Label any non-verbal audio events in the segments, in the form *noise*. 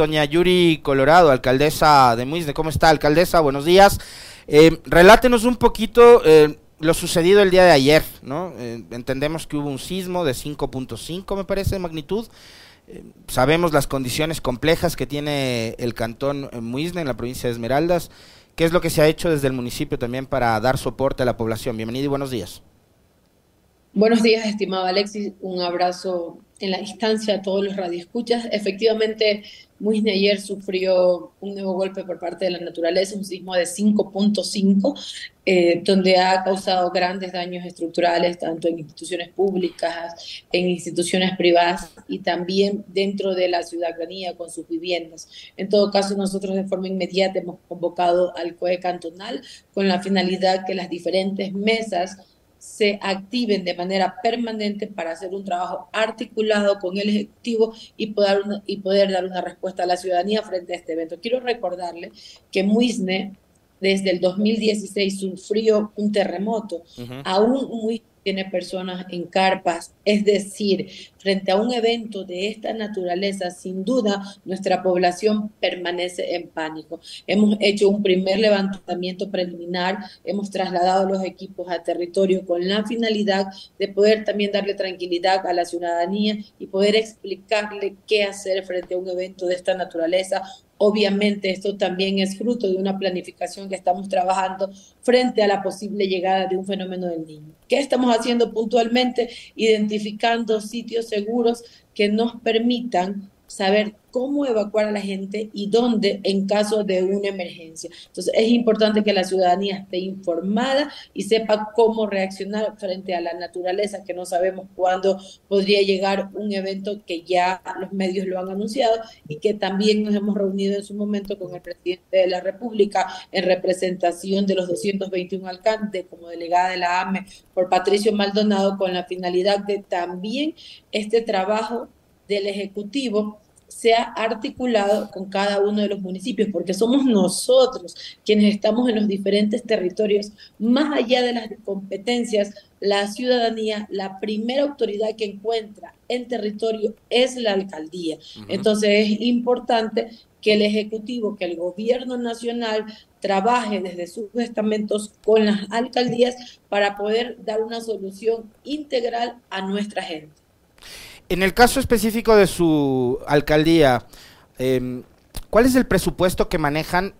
doña Yuri Colorado, alcaldesa de Muisne. ¿Cómo está, alcaldesa? Buenos días. Eh, relátenos un poquito eh, lo sucedido el día de ayer, ¿no? Eh, entendemos que hubo un sismo de 5.5, me parece, de magnitud. Sabemos las condiciones complejas que tiene el cantón Muisne en la provincia de Esmeraldas. ¿Qué es lo que se ha hecho desde el municipio también para dar soporte a la población? Bienvenido y buenos días. Buenos días, estimado Alexis. Un abrazo en la distancia a todos los radioescuchas. Efectivamente, Muisne ayer sufrió un nuevo golpe por parte de la naturaleza, un sismo de 5.5, eh, donde ha causado grandes daños estructurales, tanto en instituciones públicas, en instituciones privadas y también dentro de la ciudadanía con sus viviendas. En todo caso, nosotros de forma inmediata hemos convocado al COE cantonal con la finalidad que las diferentes mesas se activen de manera permanente para hacer un trabajo articulado con el Ejecutivo y poder, y poder dar una respuesta a la ciudadanía frente a este evento. Quiero recordarle que Muisne desde el 2016 sufrió un terremoto. Aún muy tiene personas en carpas. Es decir, frente a un evento de esta naturaleza, sin duda nuestra población permanece en pánico. Hemos hecho un primer levantamiento preliminar, hemos trasladado los equipos a territorio con la finalidad de poder también darle tranquilidad a la ciudadanía y poder explicarle qué hacer frente a un evento de esta naturaleza, Obviamente esto también es fruto de una planificación que estamos trabajando frente a la posible llegada de un fenómeno del niño. ¿Qué estamos haciendo puntualmente? Identificando sitios seguros que nos permitan saber cómo evacuar a la gente y dónde en caso de una emergencia. Entonces es importante que la ciudadanía esté informada y sepa cómo reaccionar frente a la naturaleza, que no sabemos cuándo podría llegar un evento que ya los medios lo han anunciado y que también nos hemos reunido en su momento con el presidente de la República en representación de los 221 alcaldes como delegada de la AME por Patricio Maldonado con la finalidad de también este trabajo del Ejecutivo sea articulado con cada uno de los municipios, porque somos nosotros quienes estamos en los diferentes territorios, más allá de las competencias, la ciudadanía, la primera autoridad que encuentra en territorio es la alcaldía. Entonces es importante que el Ejecutivo, que el Gobierno Nacional trabaje desde sus estamentos con las alcaldías para poder dar una solución integral a nuestra gente. En el caso específico de su alcaldía, em, ¿cuál es el presupuesto que manejan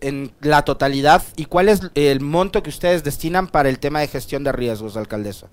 en la totalidad y cuál es el monto que ustedes destinan para el tema de gestión de riesgos, alcaldesa?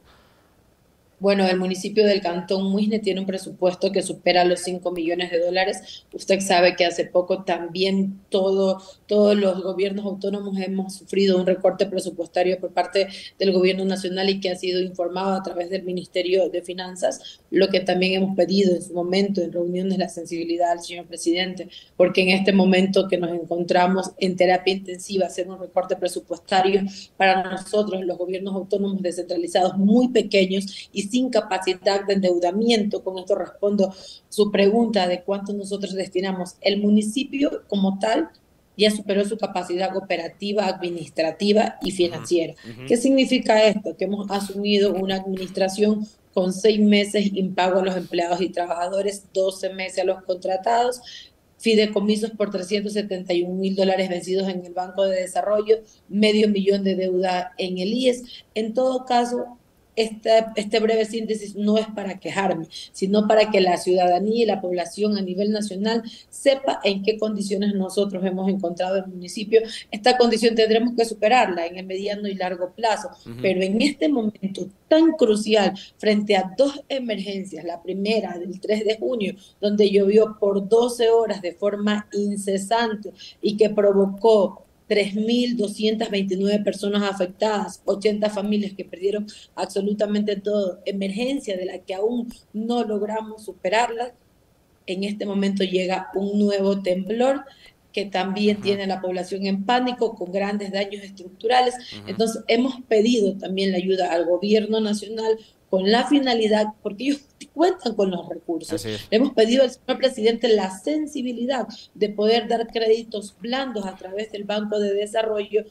Bueno, el municipio del Cantón Muisne tiene un presupuesto que supera los 5 millones de dólares. Usted sabe que hace poco también todo, todos los gobiernos autónomos hemos sufrido un recorte presupuestario por parte del gobierno nacional y que ha sido informado a través del Ministerio de Finanzas, lo que también hemos pedido en su momento en reuniones la sensibilidad al señor presidente, porque en este momento que nos encontramos en terapia intensiva, hacer un recorte presupuestario para nosotros, los gobiernos autónomos descentralizados muy pequeños y sin capacidad de endeudamiento. Con esto respondo su pregunta de cuánto nosotros destinamos. El municipio como tal ya superó su capacidad operativa, administrativa y financiera. ¿Qué significa esto? Que hemos asumido una administración con seis meses impago a los empleados y trabajadores, 12 meses a los contratados, fideicomisos por 371 mil dólares vencidos en el Banco de Desarrollo, medio millón de deuda en el IES. En todo caso, este, este breve síntesis no es para quejarme, sino para que la ciudadanía y la población a nivel nacional sepa en qué condiciones nosotros hemos encontrado el municipio. Esta condición tendremos que superarla en el mediano y largo plazo, pero en este momento tan crucial, frente a dos emergencias, la primera del 3 de junio, donde llovió por 12 horas de forma incesante y que provocó 3.229 personas afectadas, 80 familias que perdieron absolutamente todo, emergencia de la que aún no logramos superarla. En este momento llega un nuevo temblor que también tiene la población en pánico, con grandes daños estructurales. Entonces, hemos pedido también la ayuda al gobierno nacional con la finalidad, porque ellos *laughs* cuentan con los recursos. hemos pedido al señor presidente la sensibilidad de poder dar créditos blandos a través del Banco de Desarrollo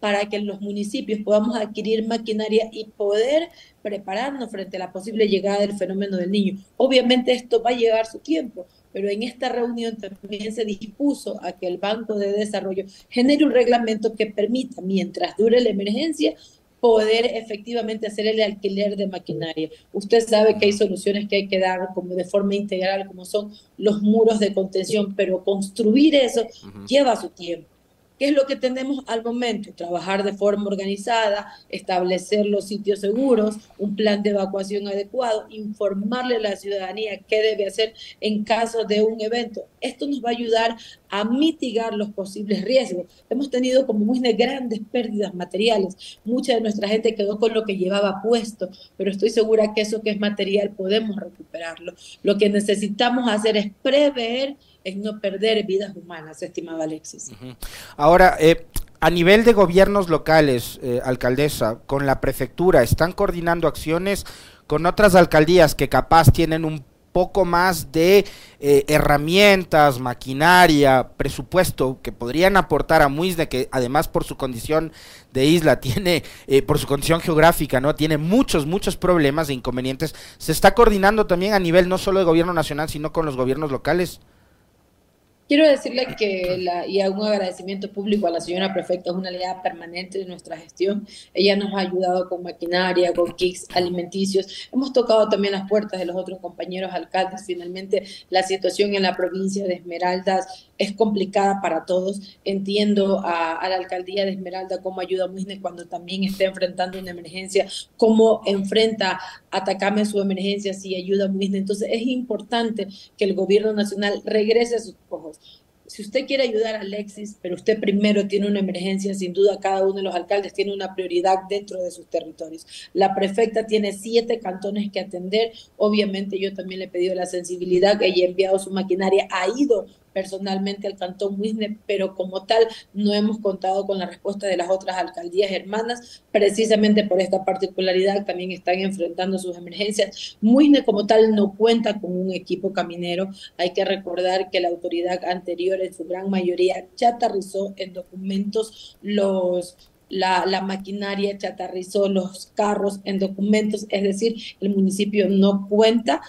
para que los municipios podamos adquirir maquinaria y poder prepararnos frente a la posible llegada del fenómeno del niño. Obviamente esto va a llevar su tiempo, pero en esta reunión también se dispuso a que el Banco de Desarrollo genere un reglamento que permita, mientras dure la emergencia, poder efectivamente hacer el alquiler de maquinaria. Usted sabe que hay soluciones que hay que dar como de forma integral, como son los muros de contención, pero construir eso lleva su tiempo. ¿Qué es lo que tenemos al momento? Trabajar de forma organizada, establecer los sitios seguros, un plan de evacuación adecuado, informarle a la ciudadanía qué debe hacer en caso de un evento. Esto nos va a ayudar a mitigar los posibles riesgos. Hemos tenido como muy grandes pérdidas materiales. Mucha de nuestra gente quedó con lo que llevaba puesto, pero estoy segura que eso que es material podemos recuperarlo. Lo que necesitamos hacer es prever en no perder vidas humanas, estimado Alexis. Ahora, eh, a nivel de gobiernos locales, eh, alcaldesa, con la prefectura, ¿están coordinando acciones con otras alcaldías que capaz tienen un poco más de eh, herramientas, maquinaria, presupuesto que podrían aportar a Muisne, que además por su condición de isla *laughs* tiene, por su condición geográfica, ¿no? Tiene muchos, muchos problemas e inconvenientes. ¿Se está coordinando también a nivel no solo de gobierno nacional, sino con los gobiernos locales? Quiero decirle que, la, y hago un agradecimiento público a la señora prefecta, es una aliada permanente de nuestra gestión. Ella nos ha ayudado con maquinaria, con kits alimenticios. Hemos tocado también las puertas de los otros compañeros alcaldes. Finalmente, la situación en la provincia de Esmeraldas es complicada para todos. Entiendo a, la alcaldía de Esmeralda cómo ayuda a Muisne cuando también está enfrentando una emergencia, cómo enfrenta Atacame su emergencia si ayuda a Muisne. Entonces, es importante que el gobierno nacional regrese a sus ojos si usted quiere ayudar a Alexis, pero usted primero tiene una emergencia, sin duda cada uno de los alcaldes tiene una prioridad dentro de sus territorios. La prefecta tiene siete cantones que atender. Obviamente yo también le he pedido la sensibilidad, que haya enviado su maquinaria, ha ido personalmente al Cantón pero como tal no hemos contado con la respuesta de las otras alcaldías hermanas, precisamente por esta particularidad también están enfrentando sus emergencias. Muisne como tal no cuenta con un equipo caminero, hay que recordar que la autoridad anterior en su gran mayoría chatarrizó en documentos los la, la, maquinaria chatarrizó los carros en documentos, es decir, el municipio no cuenta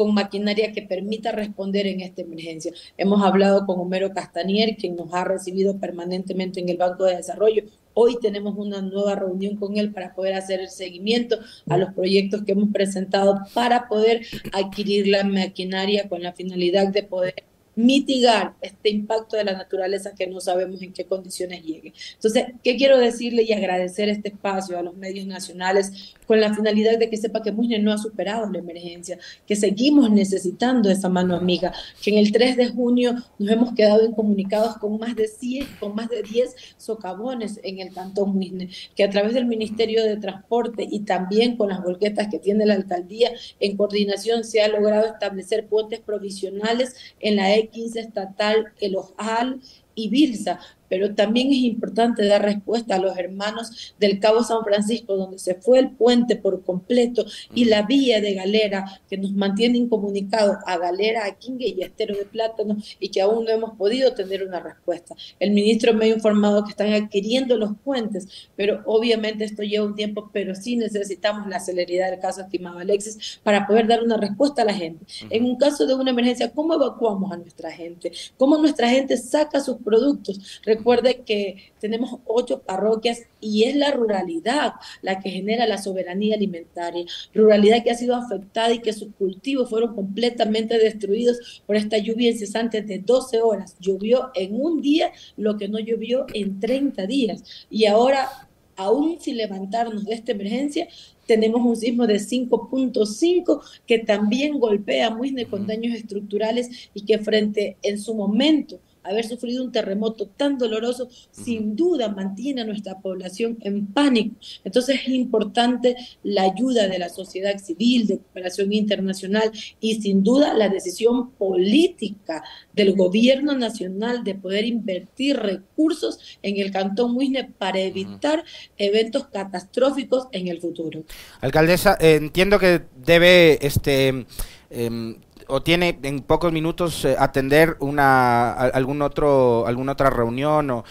con maquinaria que permita responder en esta emergencia. Hemos hablado con Homero Castanier, quien nos ha recibido permanentemente en el Banco de Desarrollo. Hoy tenemos una nueva reunión con él para poder hacer el seguimiento a los proyectos que hemos presentado para poder adquirir la maquinaria con la finalidad de poder mitigar este impacto de la naturaleza que no sabemos en qué condiciones llegue. Entonces, ¿qué quiero decirle y agradecer este espacio a los medios nacionales con la finalidad de que sepa que Muñe no ha superado la emergencia, que seguimos necesitando esa mano amiga, que en el 3 de junio nos hemos quedado incomunicados con más de 100, con más de 10 socavones en el Cantón Muisne, que a través del Ministerio de Transporte y también con las volquetas que tiene la alcaldía, en coordinación se ha logrado establecer puentes provisionales en la E15 estatal, el OJAL y Birsa, pero también es importante dar respuesta a los hermanos del Cabo San Francisco, donde se fue el puente por completo y la vía de Galera, que nos mantiene incomunicados a Galera, a Quingue y a Estero de Plátano, y que aún no hemos podido tener una respuesta. El ministro me ha informado que están adquiriendo los puentes, pero obviamente esto lleva un tiempo, pero sí necesitamos la celeridad del caso, estimado Alexis, para poder dar una respuesta a la gente. En un caso de una emergencia, ¿cómo evacuamos a nuestra gente? ¿Cómo nuestra gente saca sus productos? Recuerde que tenemos ocho parroquias y es la ruralidad la que genera la soberanía alimentaria. Ruralidad que ha sido afectada y que sus cultivos fueron completamente destruidos por esta lluvia incesante de 12 horas. Llovió en un día lo que no llovió en 30 días. Y ahora aún sin levantarnos de esta emergencia, tenemos un sismo de 5.5 que también golpea a Muisne con daños estructurales y que frente en su momento haber sufrido un terremoto tan doloroso, sin duda mantiene a nuestra población en pánico. Entonces es importante la ayuda de la sociedad civil, de cooperación internacional y sin duda la decisión política del gobierno nacional de poder invertir recursos en el Cantón Muisne para evitar eventos catastróficos en el futuro. Alcaldesa, eh, entiendo que debe este em, o tiene en pocos minutos eh, atender una algún otro alguna otra reunión o,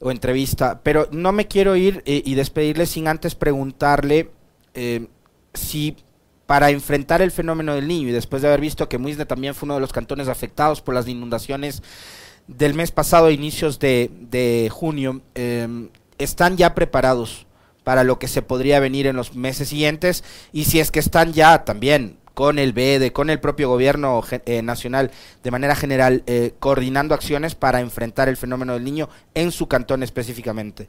entrevista, pero no me quiero ir eh, y despedirle sin antes preguntarle eh, si para enfrentar el fenómeno del niño y después de haber visto que Muisne también fue uno de los cantones afectados por las inundaciones del mes pasado, inicios de, junio, em, están ya preparados para lo que se podría venir en los meses siguientes y si es que están ya también con el BED, con el propio gobierno eh, nacional de manera general, eh, coordinando acciones para enfrentar el fenómeno del niño en su cantón específicamente.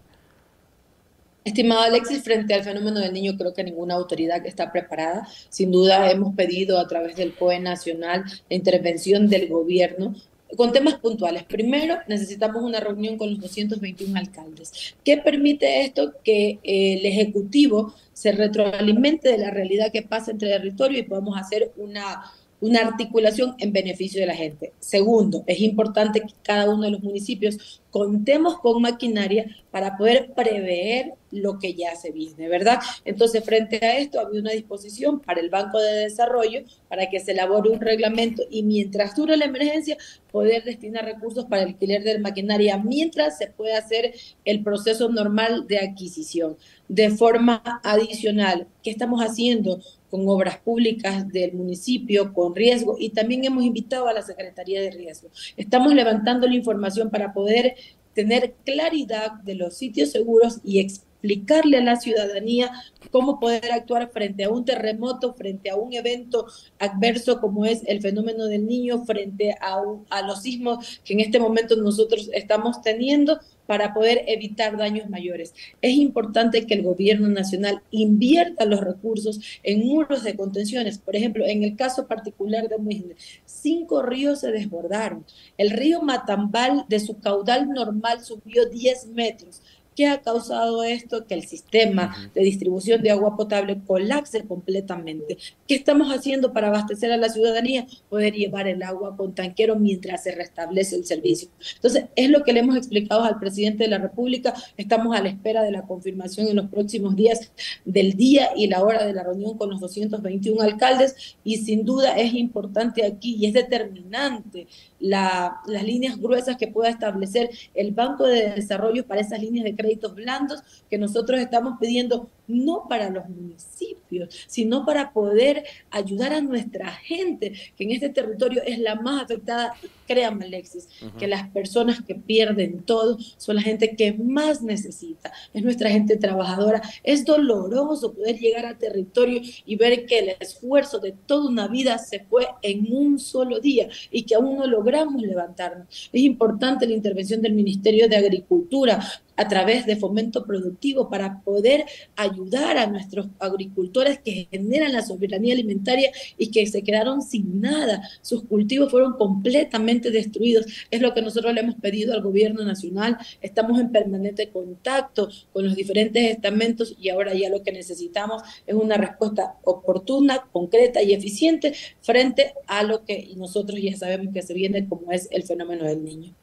Estimado Alexis, frente al fenómeno del niño, creo que ninguna autoridad está preparada. Sin duda, hemos pedido a través del COE Nacional la intervención del gobierno con temas puntuales. Primero, necesitamos una reunión con los 221 alcaldes. ¿Qué permite esto? Que el Ejecutivo se retroalimente de la realidad que pasa entre territorio y podamos hacer una una articulación en beneficio de la gente. Segundo, es importante que cada uno de los municipios contemos con maquinaria para poder prever lo que ya se viene, ¿verdad? Entonces, frente a esto, había una disposición para el Banco de Desarrollo para que se elabore un reglamento y mientras dure la emergencia, poder destinar recursos para el alquiler de maquinaria mientras se puede hacer el proceso normal de adquisición. De forma adicional, ¿qué estamos haciendo? con obras públicas del municipio, con riesgo, y también hemos invitado a la Secretaría de Riesgo. Estamos levantando la información para poder tener claridad de los sitios seguros y explicarle a la ciudadanía cómo poder actuar frente a un terremoto, frente a un evento adverso como es el fenómeno del niño, frente a, a los sismos que en este momento nosotros estamos teniendo para poder evitar daños mayores. Es importante que el gobierno nacional invierta los recursos en muros de contenciones. Por ejemplo, en el caso particular de Muisne, cinco ríos se desbordaron. El río Matambal de su caudal normal subió 10 metros. ¿Qué ha causado esto? Que el sistema de distribución de agua potable colapse completamente. ¿Qué estamos haciendo para abastecer a la ciudadanía? Poder llevar el agua con tanquero mientras se restablece el servicio. Entonces, es lo que le hemos explicado al presidente de la República. Estamos a la espera de la confirmación en los próximos días del día y la hora de la reunión con los 221 alcaldes y sin duda es importante aquí y es determinante las líneas gruesas que pueda establecer el Banco de Desarrollo para esas líneas de crédito blandos que nosotros estamos pidiendo no para los municipios, sino para poder ayudar a nuestra gente, que en este territorio es la más afectada. Créanme, Alexis, que las personas que pierden todo son la gente que más necesita, es nuestra gente trabajadora. Es doloroso poder llegar al territorio y ver que el esfuerzo de toda una vida se fue en un solo día y que aún no logramos levantarnos. Es importante la intervención del Ministerio de Agricultura a través de fomento productivo para poder ayudar a nuestros agricultores que generan la soberanía alimentaria y que se quedaron sin nada. Sus cultivos fueron completamente destruidos. Es lo que nosotros le hemos pedido al gobierno nacional. Estamos en permanente contacto con los diferentes estamentos y ahora ya lo que necesitamos es una respuesta oportuna, concreta y eficiente frente a lo que nosotros ya sabemos que se viene como es el fenómeno del niño.